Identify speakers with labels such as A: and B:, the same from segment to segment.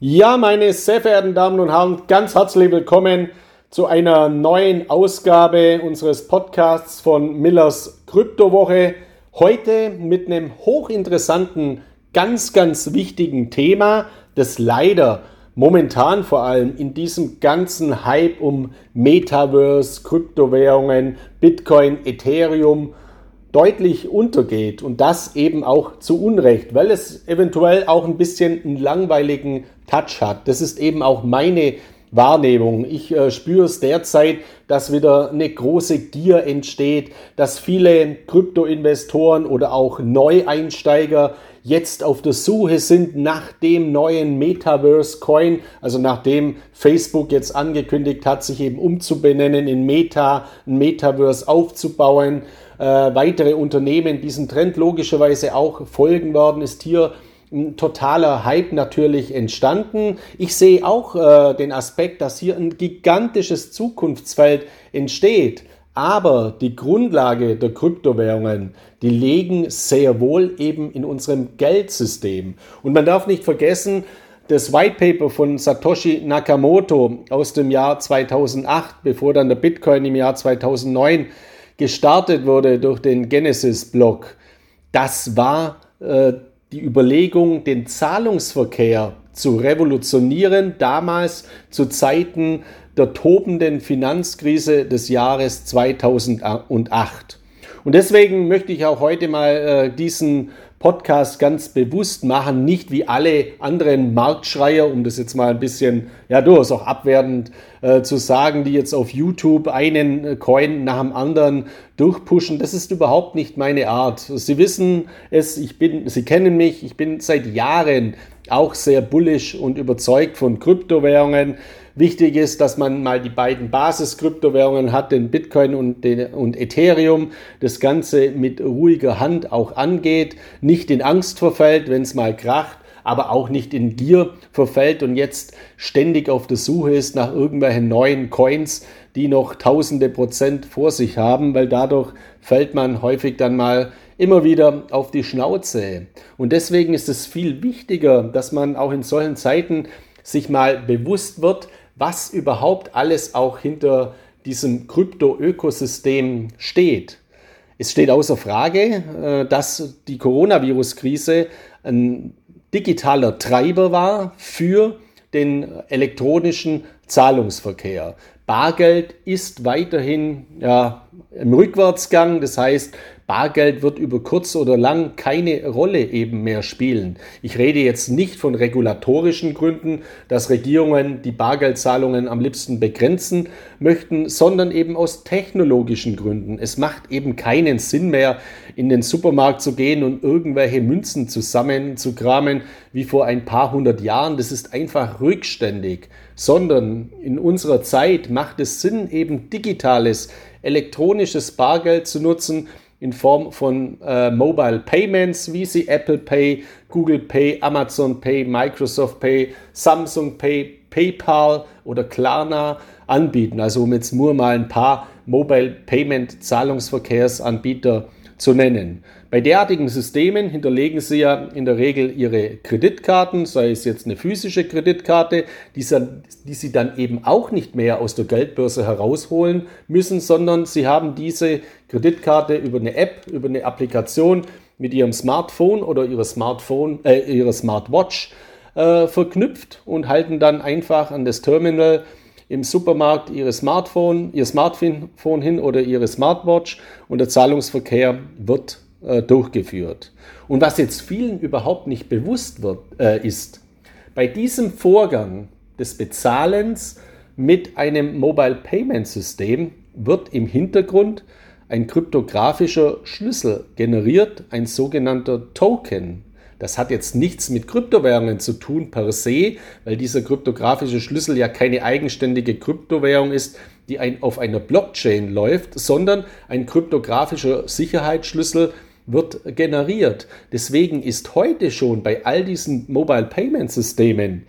A: Ja, meine sehr verehrten Damen und Herren, ganz herzlich willkommen zu einer neuen Ausgabe unseres Podcasts von Millers Kryptowoche. Heute mit einem hochinteressanten, ganz, ganz wichtigen Thema, das leider momentan vor allem in diesem ganzen Hype um Metaverse, Kryptowährungen, Bitcoin, Ethereum deutlich untergeht und das eben auch zu Unrecht, weil es eventuell auch ein bisschen einen langweiligen Touch hat. Das ist eben auch meine Wahrnehmung. Ich äh, spüre es derzeit, dass wieder eine große Gier entsteht, dass viele Kryptoinvestoren oder auch Neueinsteiger jetzt auf der Suche sind nach dem neuen Metaverse Coin, also nachdem Facebook jetzt angekündigt hat, sich eben umzubenennen in Meta, ein Metaverse aufzubauen. Äh, weitere Unternehmen diesen Trend logischerweise auch folgen werden, ist hier ein totaler Hype natürlich entstanden. Ich sehe auch äh, den Aspekt, dass hier ein gigantisches Zukunftsfeld entsteht. Aber die Grundlage der Kryptowährungen, die legen sehr wohl eben in unserem Geldsystem. Und man darf nicht vergessen, das White Paper von Satoshi Nakamoto aus dem Jahr 2008, bevor dann der Bitcoin im Jahr 2009 gestartet wurde durch den Genesis-Block, das war äh, die Überlegung, den Zahlungsverkehr zu revolutionieren, damals zu Zeiten der tobenden Finanzkrise des Jahres 2008. Und deswegen möchte ich auch heute mal äh, diesen Podcast ganz bewusst machen, nicht wie alle anderen Marktschreier, um das jetzt mal ein bisschen, ja, durchaus auch abwertend äh, zu sagen, die jetzt auf YouTube einen äh, Coin nach dem anderen durchpushen. Das ist überhaupt nicht meine Art. Sie wissen es, ich bin, Sie kennen mich, ich bin seit Jahren auch sehr bullisch und überzeugt von Kryptowährungen. Wichtig ist, dass man mal die beiden Basis-Kryptowährungen hat, den Bitcoin und, den, und Ethereum. Das Ganze mit ruhiger Hand auch angeht, nicht in Angst verfällt, wenn es mal kracht, aber auch nicht in Gier verfällt und jetzt ständig auf der Suche ist nach irgendwelchen neuen Coins, die noch tausende Prozent vor sich haben, weil dadurch fällt man häufig dann mal immer wieder auf die Schnauze. Und deswegen ist es viel wichtiger, dass man auch in solchen Zeiten sich mal bewusst wird, was überhaupt alles auch hinter diesem Krypto-Ökosystem steht. Es steht außer Frage, äh, dass die Coronavirus-Krise ein digitaler Treiber war für den elektronischen Zahlungsverkehr. Bargeld ist weiterhin ja, im Rückwärtsgang, das heißt, Bargeld wird über kurz oder lang keine Rolle eben mehr spielen. Ich rede jetzt nicht von regulatorischen Gründen, dass Regierungen die Bargeldzahlungen am liebsten begrenzen möchten, sondern eben aus technologischen Gründen. Es macht eben keinen Sinn mehr, in den Supermarkt zu gehen und irgendwelche Münzen zusammenzukramen wie vor ein paar hundert Jahren. Das ist einfach rückständig, sondern in unserer Zeit macht es Sinn, eben digitales, elektronisches Bargeld zu nutzen, in Form von äh, Mobile Payments, wie sie Apple Pay, Google Pay, Amazon Pay, Microsoft Pay, Samsung Pay, PayPal oder Klarna anbieten. Also um jetzt nur mal ein paar Mobile Payment Zahlungsverkehrsanbieter zu nennen. Bei derartigen Systemen hinterlegen Sie ja in der Regel Ihre Kreditkarten, sei es jetzt eine physische Kreditkarte, die Sie, dann eben auch nicht mehr aus der Geldbörse herausholen müssen, sondern Sie haben diese Kreditkarte über eine App, über eine Applikation mit Ihrem Smartphone oder Ihrer Smartphone, äh, Ihrer Smartwatch äh, verknüpft und halten dann einfach an das Terminal im Supermarkt ihre Smartphone, ihr Smartphone hin oder ihre Smartwatch und der Zahlungsverkehr wird äh, durchgeführt. Und was jetzt vielen überhaupt nicht bewusst wird, äh, ist, bei diesem Vorgang des Bezahlens mit einem Mobile Payment System wird im Hintergrund ein kryptografischer Schlüssel generiert, ein sogenannter Token. Das hat jetzt nichts mit Kryptowährungen zu tun per se, weil dieser kryptografische Schlüssel ja keine eigenständige Kryptowährung ist, die ein, auf einer Blockchain läuft, sondern ein kryptografischer Sicherheitsschlüssel wird generiert. Deswegen ist heute schon bei all diesen Mobile Payment Systemen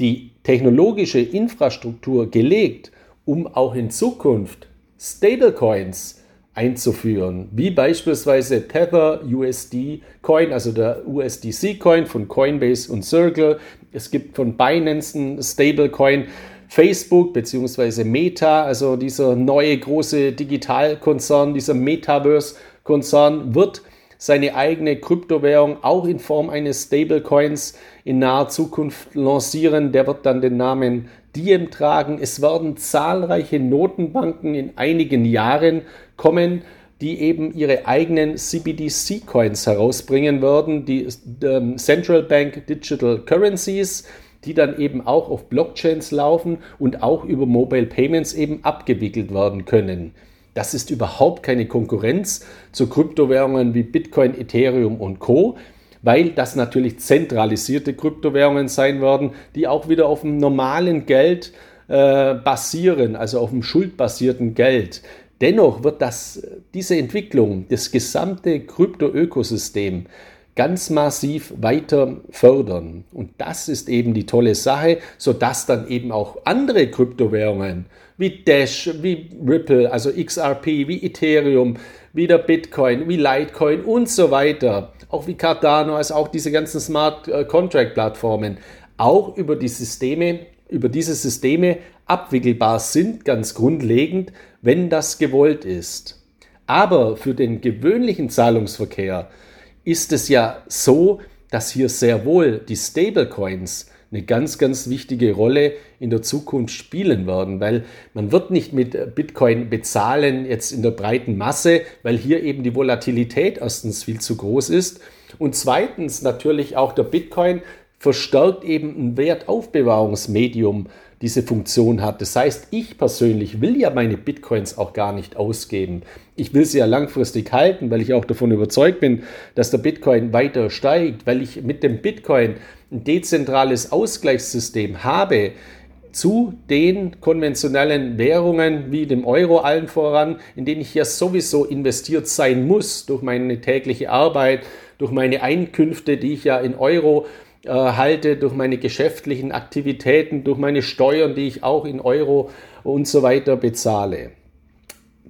A: die technologische Infrastruktur gelegt, um auch in Zukunft Stablecoins einzuführen, wie beispielsweise Tether USD Coin, also der USDC Coin von Coinbase und Circle. Es gibt von Binance ein Stablecoin. Facebook bzw. Meta, also dieser neue große Digitalkonzern, dieser Metaverse-Konzern, wird seine eigene Kryptowährung auch in Form eines Stablecoins in naher Zukunft lancieren. Der wird dann den Namen Diem tragen. Es werden zahlreiche Notenbanken in einigen Jahren kommen, die eben ihre eigenen CBDC-Coins herausbringen werden, die ähm, Central Bank Digital Currencies, die dann eben auch auf Blockchains laufen und auch über Mobile Payments eben abgewickelt werden können. Das ist überhaupt keine Konkurrenz zu Kryptowährungen wie Bitcoin, Ethereum und Co weil das natürlich zentralisierte Kryptowährungen sein werden, die auch wieder auf dem normalen Geld äh, basieren, also auf dem schuldbasierten Geld. Dennoch wird das, diese Entwicklung, das gesamte Krypto-Ökosystem ganz massiv weiter fördern. Und das ist eben die tolle Sache, sodass dann eben auch andere Kryptowährungen wie Dash, wie Ripple, also XRP, wie Ethereum, wie der Bitcoin, wie Litecoin und so weiter auch wie Cardano, als auch diese ganzen Smart äh, Contract Plattformen, auch über die Systeme, über diese Systeme abwickelbar sind, ganz grundlegend, wenn das gewollt ist. Aber für den gewöhnlichen Zahlungsverkehr ist es ja so, dass hier sehr wohl die Stablecoins eine ganz, ganz wichtige Rolle in der Zukunft spielen werden, weil man wird nicht mit Bitcoin bezahlen jetzt in der breiten Masse, weil hier eben die Volatilität erstens viel zu groß ist und zweitens natürlich auch der Bitcoin verstärkt eben ein Wertaufbewahrungsmedium diese Funktion hat. Das heißt, ich persönlich will ja meine Bitcoins auch gar nicht ausgeben. Ich will sie ja langfristig halten, weil ich auch davon überzeugt bin, dass der Bitcoin weiter steigt, weil ich mit dem Bitcoin ein dezentrales Ausgleichssystem habe zu den konventionellen Währungen wie dem Euro allen voran, in denen ich ja sowieso investiert sein muss durch meine tägliche Arbeit, durch meine Einkünfte, die ich ja in Euro äh, halte, durch meine geschäftlichen Aktivitäten, durch meine Steuern, die ich auch in Euro und so weiter bezahle.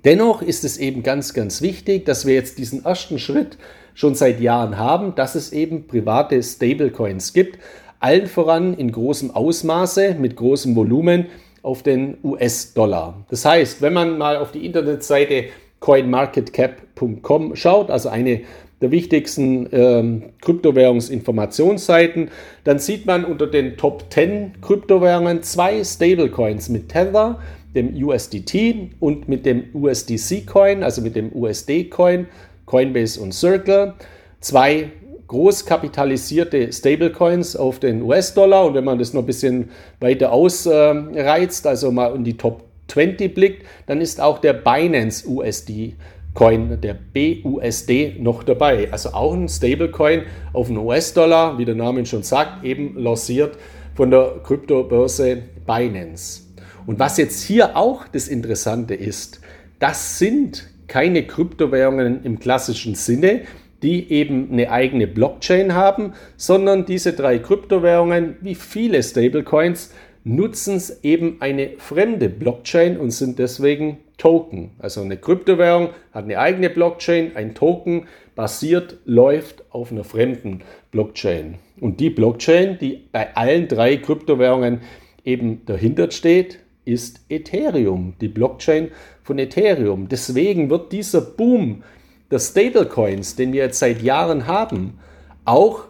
A: Dennoch ist es eben ganz, ganz wichtig, dass wir jetzt diesen ersten Schritt schon seit Jahren haben, dass es eben private Stablecoins gibt, allen voran in großem Ausmaße, mit großem Volumen auf den US-Dollar. Das heißt, wenn man mal auf die Internetseite coinmarketcap.com schaut, also eine der wichtigsten ähm, Kryptowährungsinformationsseiten, dann sieht man unter den Top 10 Kryptowährungen zwei Stablecoins mit Tether, dem USDT und mit dem USDC-Coin, also mit dem USD-Coin, Coinbase und Circle. Zwei groß kapitalisierte Stablecoins auf den US-Dollar und wenn man das noch ein bisschen weiter ausreizt, also mal in die Top 20 blickt, dann ist auch der Binance USD Coin, der BUSD, noch dabei. Also auch ein Stablecoin auf den US-Dollar, wie der Name schon sagt, eben lanciert von der Kryptobörse Binance. Und was jetzt hier auch das Interessante ist, das sind keine Kryptowährungen im klassischen Sinne, die eben eine eigene Blockchain haben, sondern diese drei Kryptowährungen, wie viele Stablecoins, nutzen eben eine fremde Blockchain und sind deswegen Token. Also eine Kryptowährung hat eine eigene Blockchain, ein Token basiert, läuft auf einer fremden Blockchain. Und die Blockchain, die bei allen drei Kryptowährungen eben dahinter steht, ist Ethereum, die Blockchain von Ethereum. Deswegen wird dieser Boom der Stablecoins, den wir jetzt seit Jahren haben, auch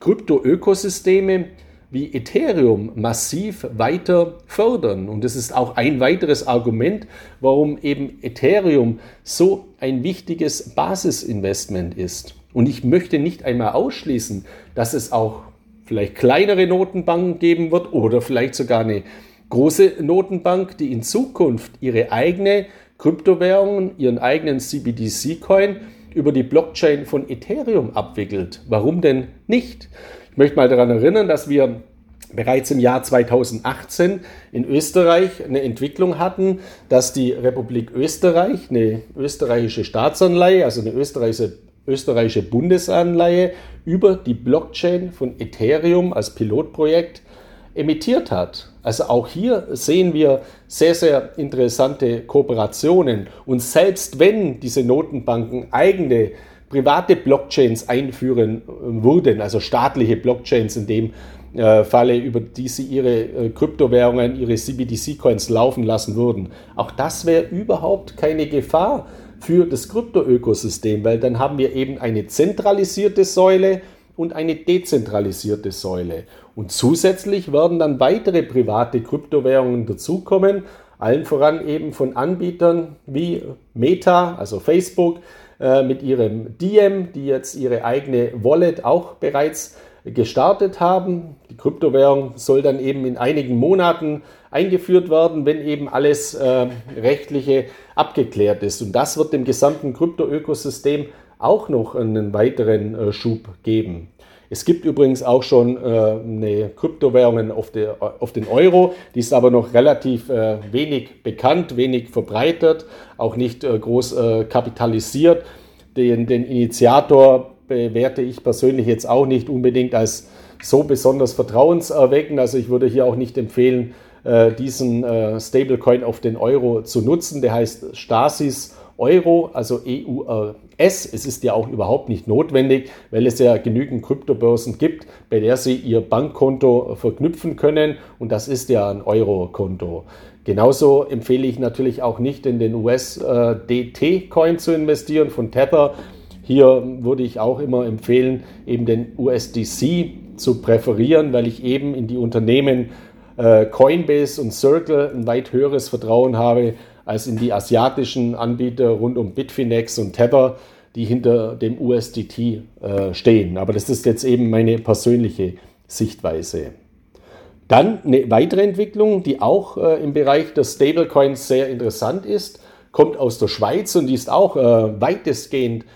A: Krypto-Ökosysteme wie Ethereum massiv weiter fördern. Und das ist auch ein weiteres Argument, warum eben Ethereum so ein wichtiges Basisinvestment ist. Und ich möchte nicht einmal ausschließen, dass es auch vielleicht kleinere Notenbanken geben wird oder vielleicht sogar eine große Notenbank, die in Zukunft ihre eigene Kryptowährung, ihren eigenen CBDC-Coin über die Blockchain von Ethereum abwickelt. Warum denn nicht? Ich möchte mal daran erinnern, dass wir bereits im Jahr 2018 in Österreich eine Entwicklung hatten, dass die Republik Österreich eine österreichische Staatsanleihe, also eine österreichische, österreichische Bundesanleihe über die Blockchain von Ethereum als Pilotprojekt emittiert hat. Also auch hier sehen wir sehr, sehr interessante Kooperationen. Und selbst wenn diese Notenbanken eigene private Blockchains einführen äh, würden, also staatliche Blockchains in dem äh, Falle, über die sie ihre äh, Kryptowährungen, ihre CBDC-Coins laufen lassen würden. Auch das wäre überhaupt keine Gefahr für das Krypto-Ökosystem, weil dann haben wir eben eine zentralisierte Säule und eine dezentralisierte Säule. Und zusätzlich werden dann weitere private Kryptowährungen dazukommen, allen voran eben von Anbietern wie Meta, also Facebook, äh, mit ihrem Diem, die jetzt ihre eigene Wallet auch bereits gestartet haben. Die Kryptowährung soll dann eben in einigen Monaten eingeführt werden, wenn eben alles äh, rechtliche abgeklärt ist. Und das wird dem gesamten Krypto-Ökosystem auch noch einen weiteren äh, Schub geben. Es gibt übrigens auch schon äh, eine Kryptowährung auf, auf, den Euro, die ist aber noch relativ äh, wenig bekannt, wenig verbreitet, auch nicht äh, groß kapitalisiert. Den, den Initiator bewerte ich persönlich jetzt auch nicht unbedingt als so besonders vertrauenserweckend. Also ich würde hier auch nicht empfehlen, diesen Stablecoin auf den Euro zu nutzen. Der heißt Stasis Euro, also EURS. Es ist ja auch überhaupt nicht notwendig, weil es ja genügend Kryptobörsen gibt, bei der Sie Ihr Bankkonto verknüpfen können und das ist ja ein Euro-Konto. Genauso empfehle ich natürlich auch nicht in den USDT-Coin zu investieren von Tether. Hier würde ich auch immer empfehlen, eben den USDC zu präferieren, weil ich eben in die Unternehmen äh, Coinbase und Circle ein weit höheres Vertrauen habe als in die asiatischen Anbieter rund um Bitfinex und Tether, die hinter dem USDT äh, stehen. Aber das ist jetzt eben meine persönliche Sichtweise. Dann eine weitere Entwicklung, die auch äh, im Bereich der Stablecoins sehr interessant ist, kommt aus der Schweiz und die ist auch äh, weitestgehend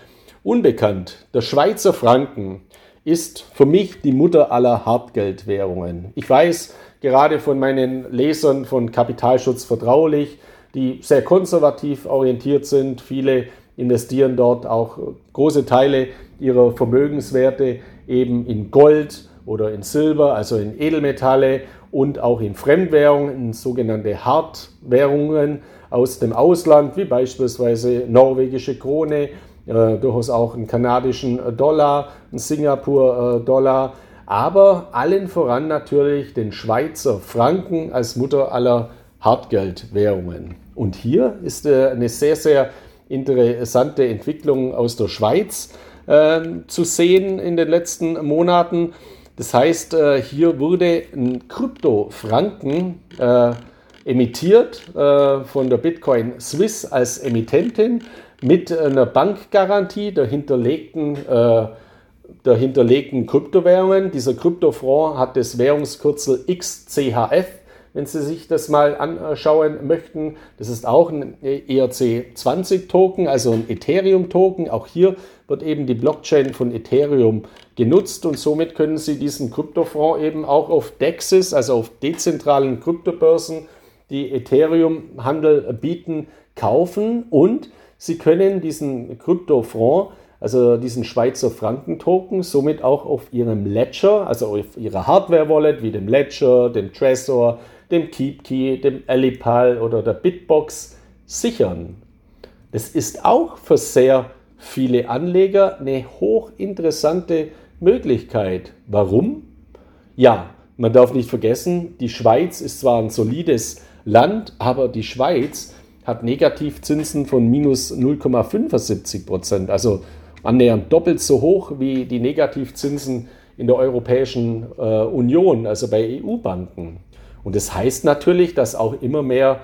A: unbekannt. Der Schweizer Franken ist für mich die Mutter aller Hartgeldwährungen. Ich weiß gerade von meinen Lesern von Kapitalschutz vertraulich, die sehr konservativ orientiert sind. Viele investieren dort auch große Teile ihrer Vermögenswerte eben in Gold oder in Silber, also in Edelmetalle und auch in Fremdwährungen, in sogenannte Hartwährungen aus dem Ausland, wie beispielsweise norwegische Krone, äh, durchaus auch einen kanadischen Dollar, einen Singapur-Dollar, aber allen voran natürlich den Schweizer Franken als Mutter aller Hartgeldwährungen. Und hier ist äh, eine sehr, sehr interessante Entwicklung aus der Schweiz äh, zu sehen in den letzten Monaten. Das heißt, äh, hier wurde ein Krypto-Franken äh, emittiert von der Bitcoin Swiss als Emittentin mit einer Bankgarantie der hinterlegten, der hinterlegten Kryptowährungen. Dieser Kryptofonds hat das Währungskürzel XCHF wenn Sie sich das mal anschauen möchten. Das ist auch ein ERC20-Token, also ein Ethereum-Token. Auch hier wird eben die Blockchain von Ethereum genutzt und somit können Sie diesen Kryptofonds eben auch auf DEXs, also auf dezentralen Kryptobörsen, die Ethereum-Handel bieten, kaufen und Sie können diesen Kryptofonds also diesen Schweizer Franken-Token, somit auch auf Ihrem Ledger, also auf Ihrer Hardware-Wallet wie dem Ledger, dem Trezor, dem KeepKey, dem Alipal oder der Bitbox sichern. Das ist auch für sehr viele Anleger eine hochinteressante Möglichkeit. Warum? Ja, man darf nicht vergessen, die Schweiz ist zwar ein solides Land, aber die Schweiz hat Negativzinsen von minus 0,75 Prozent, also annähernd doppelt so hoch wie die Negativzinsen in der Europäischen äh, Union, also bei EU-Banken. Und das heißt natürlich, dass auch immer mehr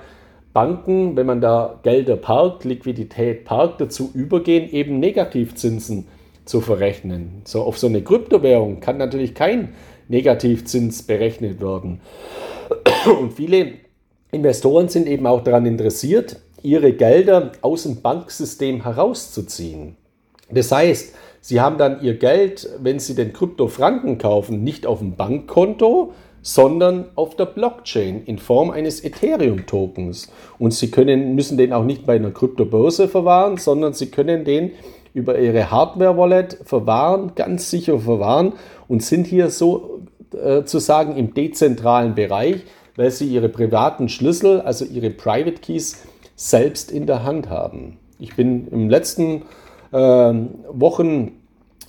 A: Banken, wenn man da Gelder parkt, Liquidität parkt, dazu übergehen, eben Negativzinsen zu verrechnen. So auf so eine Kryptowährung kann natürlich kein Negativzins berechnet werden. Und viele Investoren sind eben auch daran interessiert, ihre Gelder aus dem Banksystem herauszuziehen. Das heißt, sie haben dann ihr Geld, wenn sie den Kryptofranken kaufen, nicht auf dem Bankkonto, sondern auf der Blockchain in Form eines Ethereum-Tokens. Und Sie können, müssen den auch nicht bei einer Kryptobörse verwahren, sondern Sie können den über Ihre Hardware-Wallet verwahren, ganz sicher verwahren und sind hier so äh, zu sagen, im dezentralen Bereich, weil sie ihre privaten Schlüssel, also ihre Private Keys, selbst in der Hand haben. Ich bin im letzten äh, Wochen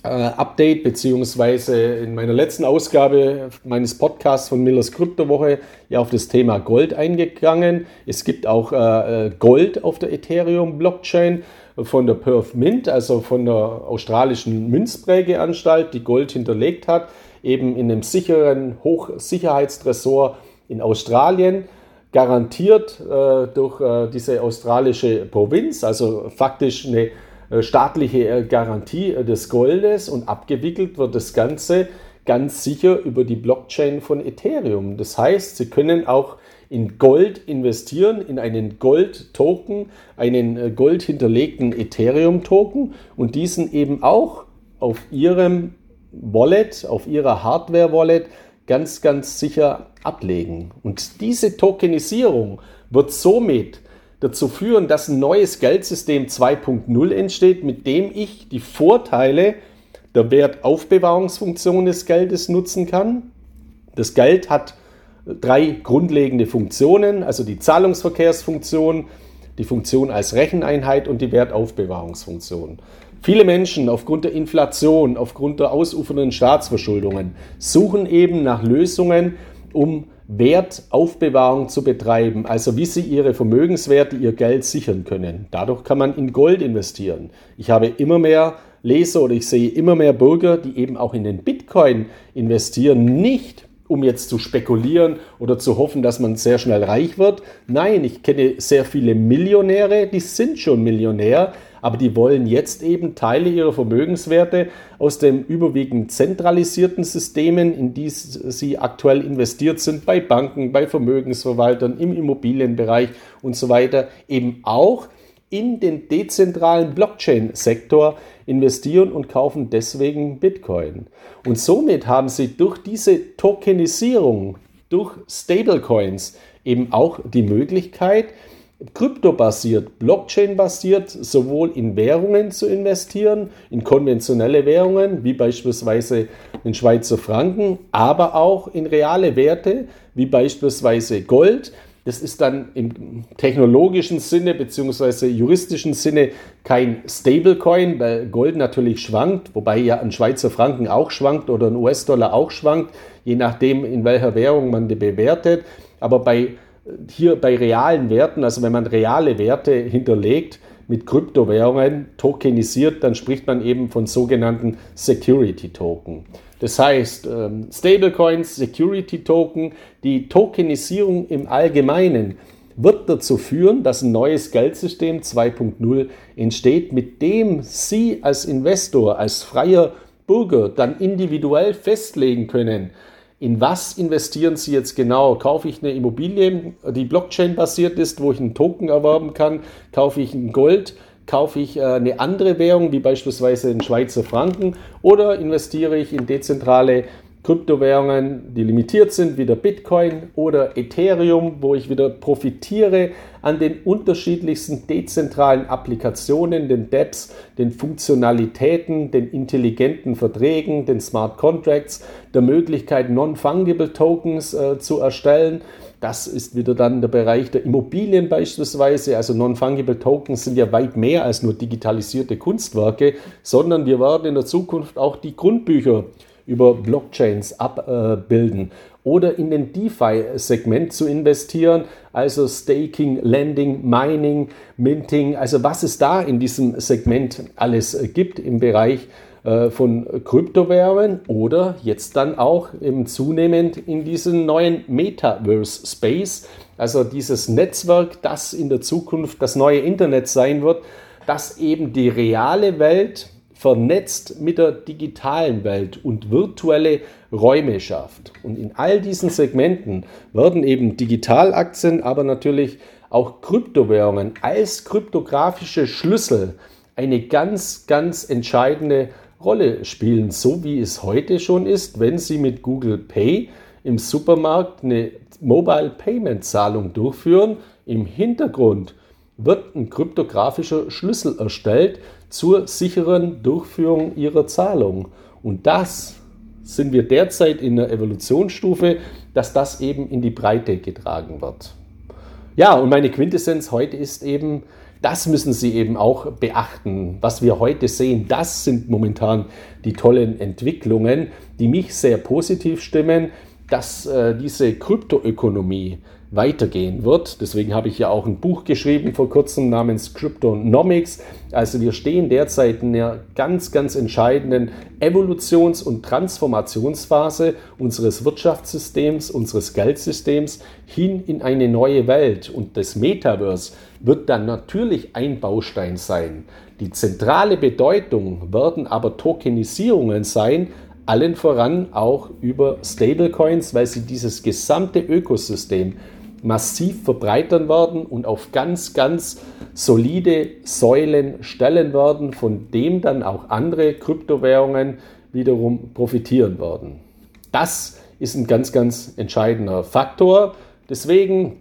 A: Update beziehungsweise in meiner letzten Ausgabe meines Podcasts von Millers Kryptowoche ja auf das Thema Gold eingegangen. Es gibt auch äh, äh Gold auf der Ethereum Blockchain von der Perth Mint, also von der australischen Münzprägeanstalt, die Gold hinterlegt hat, eben in einem sicheren Hochsicherheitstresor in Australien, garantiert äh, durch äh, diese australische Provinz, also faktisch eine äh, staatliche äh, Garantie äh, des Goldes und abgewickelt wird das Ganze ganz sicher über die Blockchain von Ethereum. Das heißt, Sie können auch in Gold investieren, in einen Gold-Token, einen Gold hinterlegten Ethereum-Token und diesen eben auch auf Ihrem Wallet, auf Ihrer Hardware-Wallet ganz, ganz sicher ablegen. Und diese Tokenisierung wird somit dazu führen, dass ein neues Geldsystem 2.0 entsteht, mit dem ich die Vorteile der Wertaufbewahrungsfunktion des Geldes nutzen kann. Das Geld hat drei grundlegende Funktionen, also die Zahlungsverkehrsfunktion, die Funktion als Recheneinheit und die Wertaufbewahrungsfunktion. Viele Menschen aufgrund der Inflation, aufgrund der ausufernden Staatsverschuldungen suchen eben nach Lösungen, um Wertaufbewahrung zu betreiben, also wie sie ihre Vermögenswerte, ihr Geld sichern können. Dadurch kann man in Gold investieren. Ich habe immer mehr Leser oder ich sehe immer mehr Bürger, die eben auch in den Bitcoin investieren, nicht um jetzt zu spekulieren oder zu hoffen, dass man sehr schnell reich wird. Nein, ich kenne sehr viele Millionäre, die sind schon Millionär, aber die wollen jetzt eben Teile ihrer Vermögenswerte aus den überwiegend zentralisierten Systemen, in die sie aktuell investiert sind, bei Banken, bei Vermögensverwaltern, im Immobilienbereich und so weiter, eben auch in den dezentralen Blockchain-Sektor investieren und kaufen deswegen Bitcoin. Und somit haben sie durch diese Tokenisierung, durch Stablecoins eben auch die Möglichkeit, kryptobasiert, Blockchain-basiert sowohl in Währungen zu investieren, in konventionelle Währungen wie beispielsweise den Schweizer Franken, aber auch in reale Werte wie beispielsweise Gold. Das ist dann im technologischen Sinne bzw. juristischen Sinne kein Stablecoin, weil Gold natürlich schwankt, wobei ja ein Schweizer Franken auch schwankt oder ein US-Dollar auch schwankt, je nachdem, in welcher Währung man die bewertet. Aber bei hier bei realen Werten, also wenn man reale Werte hinterlegt mit Kryptowährungen, tokenisiert, dann spricht man eben von sogenannten Security Token. Das heißt, ähm, Stablecoins, Security Token, die Tokenisierung im Allgemeinen wird dazu führen, dass ein neues Geldsystem 2.0 entsteht, mit dem Sie als Investor, als freier Bürger dann individuell festlegen können, in was investieren Sie jetzt genau? Kaufe ich eine Immobilie, die Blockchain-basiert ist, wo ich einen Token erwerben kann? Kaufe ich ein Gold? Kaufe ich äh, eine andere Währung, wie beispielsweise den Schweizer Franken? Oder investiere ich in dezentrale Kryptowährungen, die limitiert sind, wie der Bitcoin oder Ethereum, wo ich wieder profitiere an den unterschiedlichsten dezentralen Applikationen, den DApps, den Funktionalitäten, den intelligenten Verträgen, den Smart Contracts, der Möglichkeit, Non-Fungible Tokens äh, zu erstellen. Das ist wieder dann der Bereich der Immobilien beispielsweise. Also Non-Fungible Tokens sind ja weit mehr als nur digitalisierte Kunstwerke, sondern wir werden in der Zukunft auch die Grundbücher über Blockchains abbilden oder in den DeFi-Segment zu investieren, also Staking, Lending, Mining, Minting, also was es da in diesem Segment alles gibt im Bereich äh, von Kryptowährungen oder jetzt dann auch eben zunehmend in diesen neuen Metaverse Space, also dieses Netzwerk, das in der Zukunft das neue Internet sein wird, das eben die reale Welt vernetzt mit der digitalen Welt und virtuelle Räume schafft. Und in all diesen Segmenten werden eben Digitalaktien, aber natürlich auch Kryptowährungen als kryptografische Schlüssel eine ganz, ganz entscheidende Rolle spielen, so wie es heute schon ist, wenn Sie mit Google Pay im Supermarkt eine Mobile Payment Zahlung durchführen. Im Hintergrund wird ein kryptografischer Schlüssel erstellt zur sicheren Durchführung Ihrer Zahlung. Und das sind wir derzeit in der Evolutionsstufe, dass das eben in die Breite getragen wird. Ja, und meine Quintessenz heute ist eben, das müssen Sie eben auch beachten. Was wir heute sehen, das sind momentan die tollen Entwicklungen, die mich sehr positiv stimmen, dass äh, diese Kryptoökonomie weitergehen wird. Deswegen habe ich ja auch ein Buch geschrieben vor kurzem namens Cryptonomics. Also wir stehen derzeit in einer ganz, ganz entscheidenden Evolutions- und Transformationsphase unseres Wirtschaftssystems, unseres Geldsystems hin in eine neue Welt. Und das Metaverse wird dann natürlich ein Baustein sein. Die zentrale Bedeutung werden aber Tokenisierungen sein, allen voran auch über Stablecoins, weil sie dieses gesamte Ökosystem massiv verbreitern werden und auf ganz, ganz solide Säulen stellen werden, von dem dann auch andere Kryptowährungen wiederum profitieren werden. Das ist ein ganz, ganz entscheidender Faktor. Deswegen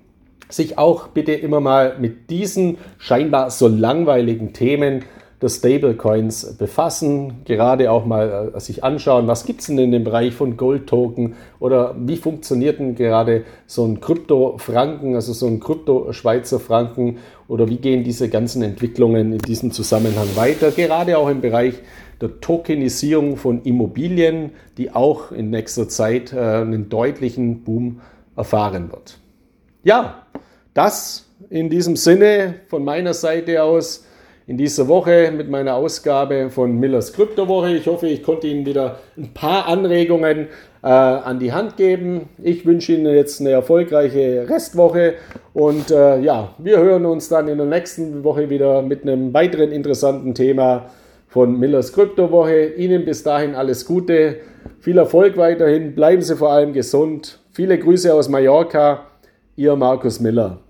A: sich auch bitte immer mal mit diesen scheinbar so langweiligen Themen der Stablecoins befassen, gerade auch mal äh, sich anschauen, was gibt es denn in dem Bereich von Gold-Token oder wie funktioniert denn gerade so ein Krypto-Franken, also so ein Krypto-Schweizer Franken oder wie gehen diese ganzen Entwicklungen in diesem Zusammenhang weiter, gerade auch im Bereich der Tokenisierung von Immobilien, die auch in nächster Zeit äh, einen deutlichen Boom erfahren wird. Ja, das in diesem Sinne von meiner Seite aus in dieser Woche mit meiner Ausgabe von Millers Kryptowoche. Ich hoffe, ich konnte Ihnen wieder ein paar Anregungen äh, an die Hand geben. Ich wünsche Ihnen jetzt eine erfolgreiche Restwoche und äh, ja, wir hören uns dann in der nächsten Woche wieder mit einem weiteren interessanten Thema von Millers Kryptowoche. Ihnen bis dahin alles Gute, viel Erfolg weiterhin, bleiben Sie vor allem gesund. Viele Grüße aus Mallorca, Ihr Markus Miller.